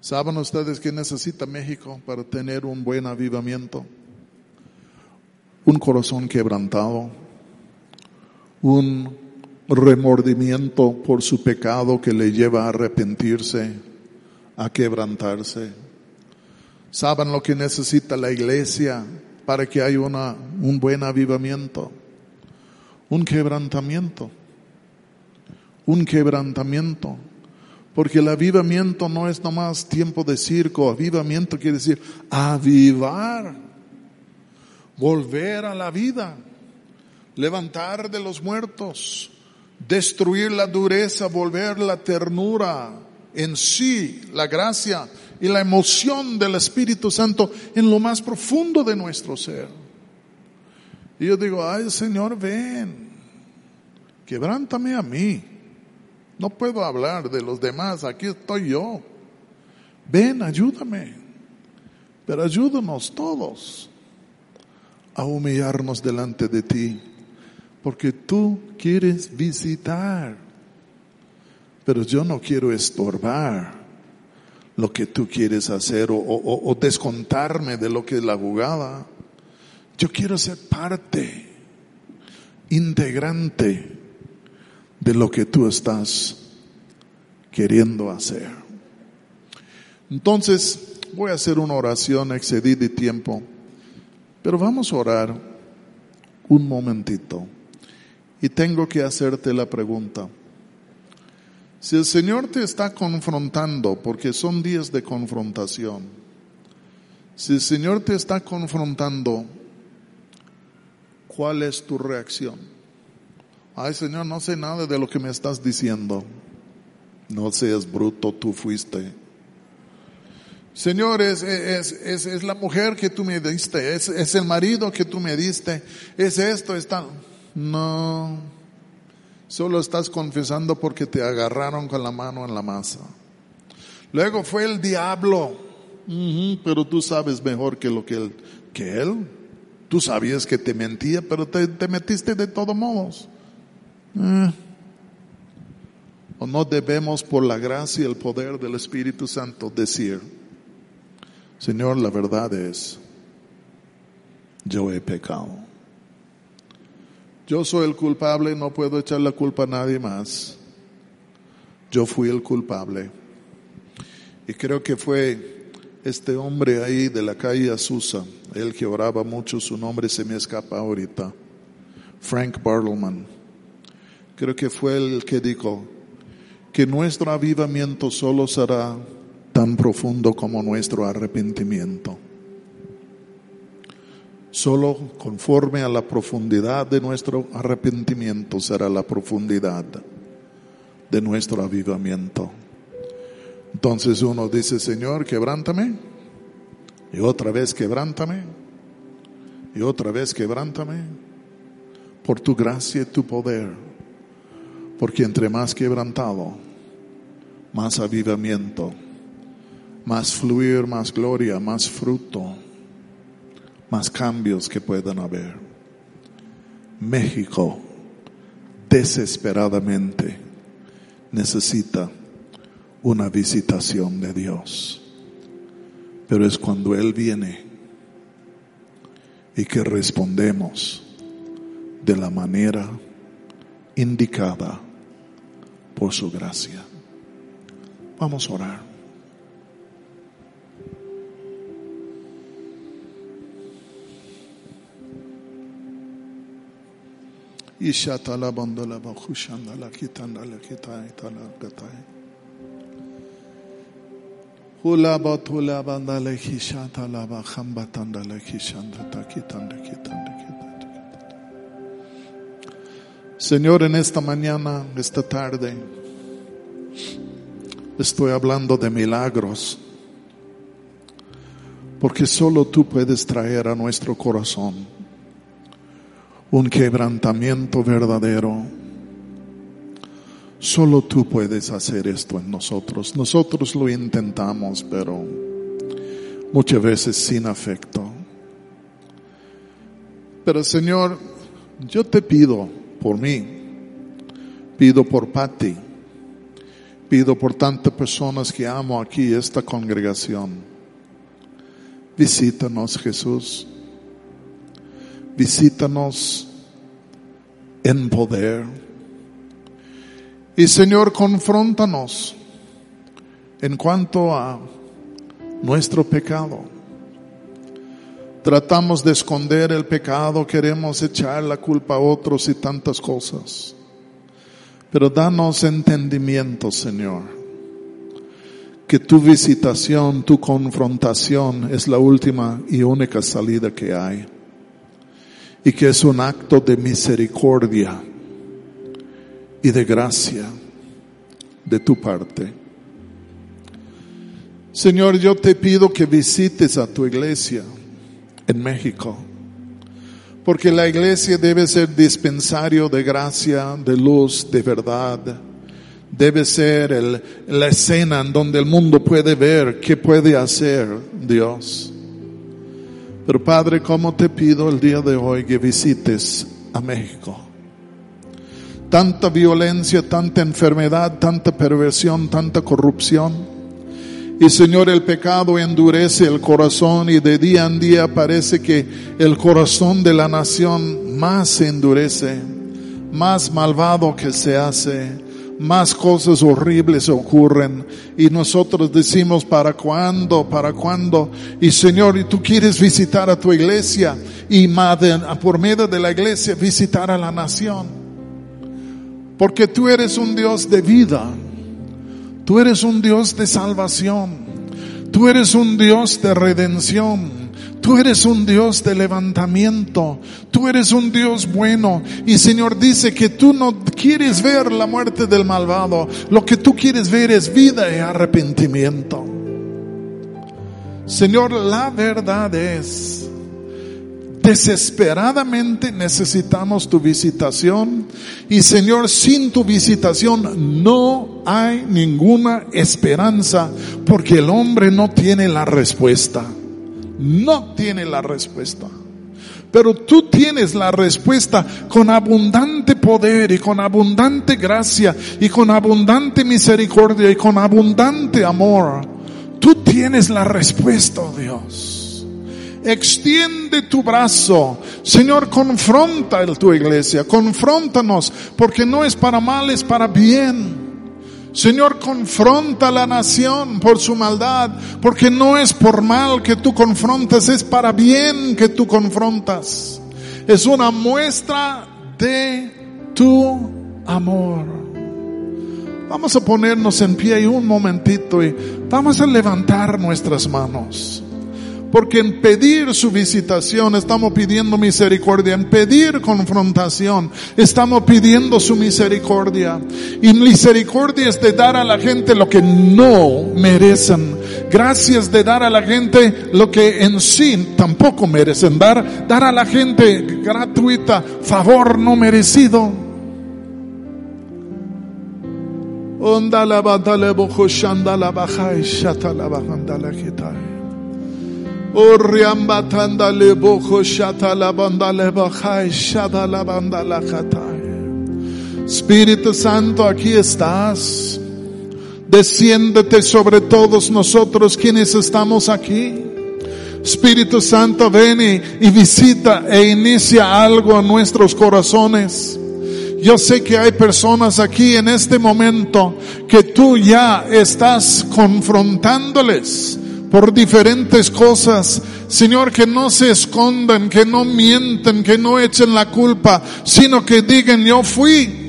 ¿Saben ustedes qué necesita México para tener un buen avivamiento? Un corazón quebrantado, un remordimiento por su pecado que le lleva a arrepentirse, a quebrantarse. ¿Saben lo que necesita la iglesia para que haya una, un buen avivamiento? Un quebrantamiento. Un quebrantamiento. Porque el avivamiento no es nomás tiempo de circo, avivamiento quiere decir avivar, volver a la vida, levantar de los muertos, destruir la dureza, volver la ternura en sí, la gracia y la emoción del Espíritu Santo en lo más profundo de nuestro ser. Y yo digo, ay Señor, ven, quebrántame a mí. No puedo hablar de los demás, aquí estoy yo. Ven, ayúdame. Pero ayúdanos todos a humillarnos delante de ti porque tú quieres visitar, pero yo no quiero estorbar lo que tú quieres hacer o, descontarme de lo que es la jugada. Yo quiero ser parte integrante de lo que tú estás queriendo hacer. Entonces, voy a hacer una oración, excedí de tiempo, pero vamos a orar un momentito. Y tengo que hacerte la pregunta. Si el Señor te está confrontando, porque son días de confrontación, si el Señor te está confrontando, ¿cuál es tu reacción? Ay Señor, no sé nada de lo que me estás diciendo. No seas bruto, tú fuiste. Señor, es, es, es, es la mujer que tú me diste, es, es el marido que tú me diste, es esto, está. No, solo estás confesando porque te agarraron con la mano en la masa. Luego fue el diablo, pero tú sabes mejor que lo que él, que él. Tú sabías que te mentía, pero te, te metiste de todos modos. Eh. O no debemos por la gracia y el poder del Espíritu Santo decir, Señor, la verdad es, yo he pecado. Yo soy el culpable, no puedo echar la culpa a nadie más. Yo fui el culpable. Y creo que fue este hombre ahí de la calle Azusa, él que oraba mucho, su nombre se me escapa ahorita, Frank Bartleman. Creo que fue el que dijo que nuestro avivamiento solo será tan profundo como nuestro arrepentimiento. Solo conforme a la profundidad de nuestro arrepentimiento será la profundidad de nuestro avivamiento. Entonces uno dice, Señor, quebrántame, y otra vez quebrántame, y otra vez quebrántame, por tu gracia y tu poder, porque entre más quebrantado, más avivamiento, más fluir, más gloria, más fruto, más cambios que puedan haber. México desesperadamente necesita una visitación de Dios. Pero es cuando Él viene y que respondemos de la manera indicada por su gracia. Vamos a orar. Señor, en esta mañana, esta tarde, estoy hablando de milagros, porque solo tú puedes traer a nuestro corazón un quebrantamiento verdadero. Solo tú puedes hacer esto en nosotros. Nosotros lo intentamos, pero muchas veces sin afecto. Pero Señor, yo te pido por mí, pido por Patti, pido por tantas personas que amo aquí, esta congregación. Visítanos, Jesús. Visítanos en poder. Y Señor, confróntanos en cuanto a nuestro pecado. Tratamos de esconder el pecado, queremos echar la culpa a otros y tantas cosas. Pero danos entendimiento, Señor, que tu visitación, tu confrontación es la última y única salida que hay y que es un acto de misericordia y de gracia de tu parte. Señor, yo te pido que visites a tu iglesia en México, porque la iglesia debe ser dispensario de gracia, de luz, de verdad. Debe ser el, la escena en donde el mundo puede ver qué puede hacer Dios. Pero Padre, como te pido el día de hoy que visites a México. Tanta violencia, tanta enfermedad, tanta perversión, tanta corrupción. Y Señor, el pecado endurece el corazón y de día en día parece que el corazón de la nación más se endurece, más malvado que se hace, más cosas horribles ocurren y nosotros decimos, ¿para cuándo? ¿Para cuándo? Y Señor, y tú quieres visitar a tu iglesia y por medio de la iglesia visitar a la nación. Porque tú eres un Dios de vida, tú eres un Dios de salvación, tú eres un Dios de redención. Tú eres un Dios de levantamiento. Tú eres un Dios bueno. Y Señor dice que tú no quieres ver la muerte del malvado. Lo que tú quieres ver es vida y arrepentimiento. Señor, la verdad es, desesperadamente necesitamos tu visitación y Señor, sin tu visitación no hay ninguna esperanza porque el hombre no tiene la respuesta. No tiene la respuesta. Pero tú tienes la respuesta con abundante poder y con abundante gracia y con abundante misericordia y con abundante amor. Tú tienes la respuesta, Dios. Extiende tu brazo. Señor, confronta a tu iglesia. Confróntanos porque no es para mal, es para bien. Señor, confronta a la nación por su maldad, porque no es por mal que tú confrontas, es para bien que tú confrontas. Es una muestra de tu amor. Vamos a ponernos en pie un momentito y vamos a levantar nuestras manos. Porque en pedir su visitación estamos pidiendo misericordia. En pedir confrontación estamos pidiendo su misericordia. Y misericordia es de dar a la gente lo que no merecen. Gracias de dar a la gente lo que en sí tampoco merecen. Dar, dar a la gente gratuita favor no merecido. Onda la la la Espíritu Santo, aquí estás. Desciéndete sobre todos nosotros quienes estamos aquí. Espíritu Santo, ven y, y visita e inicia algo en nuestros corazones. Yo sé que hay personas aquí en este momento que tú ya estás confrontándoles por diferentes cosas. Señor, que no se escondan, que no mienten, que no echen la culpa, sino que digan, yo fui.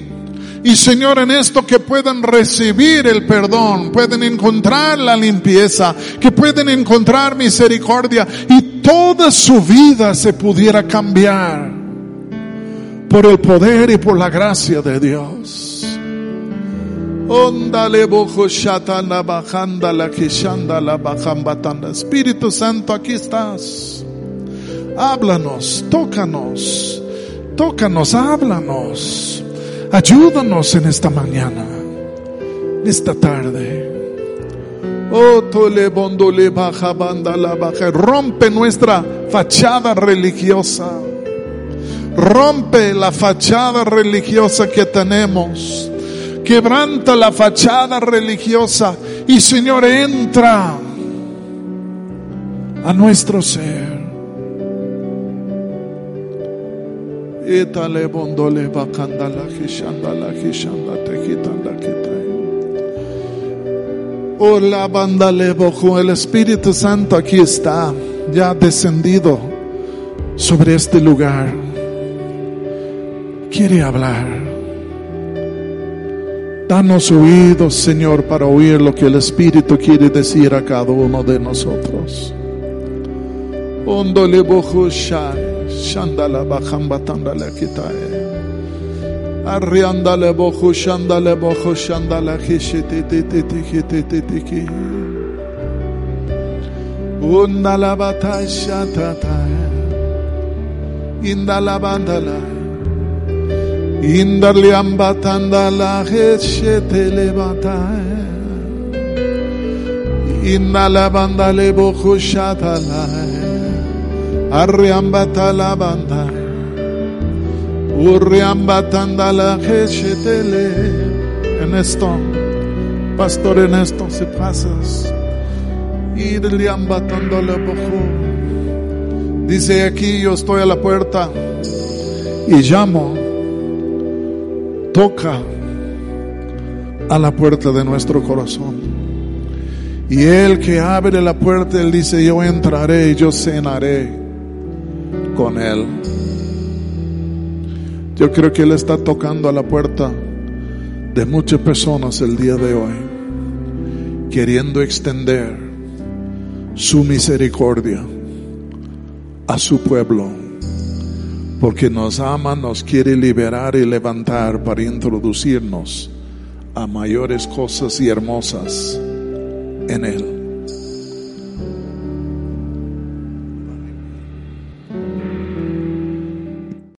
Y Señor, en esto que puedan recibir el perdón, pueden encontrar la limpieza, que pueden encontrar misericordia y toda su vida se pudiera cambiar por el poder y por la gracia de Dios. Ondale bojo shatana bajanda la kishanda la bajambatanda. Espíritu Santo, aquí estás. Háblanos, tócanos, tócanos, háblanos. Ayúdanos en esta mañana, esta tarde. Oh, tole bondole baja banda la baja. Rompe nuestra fachada religiosa. Rompe la fachada religiosa que tenemos quebranta la fachada religiosa y Señor entra a nuestro ser. Hola, banda el Espíritu Santo aquí está, ya descendido sobre este lugar. Quiere hablar. Danos oídos, Señor, para oír lo que el Espíritu quiere decir a cada uno de nosotros. Ondole bojo shai, shandala bajambatanda la kitae. Arriandale bojo shandale bojo shandala kishiti titi titi titi Undala batai shatata. Indala bandala. Indarliam batanda la te levanta. Inala banda le bojushata la. Arriam batala banda. Urriam batanda la le. En esto, pastor, en esto, si pasas. Le boju. Dice aquí, yo estoy a la puerta y llamo toca a la puerta de nuestro corazón. Y el que abre la puerta, Él dice, yo entraré y yo cenaré con Él. Yo creo que Él está tocando a la puerta de muchas personas el día de hoy, queriendo extender su misericordia a su pueblo porque nos ama, nos quiere liberar y levantar para introducirnos a mayores cosas y hermosas en Él.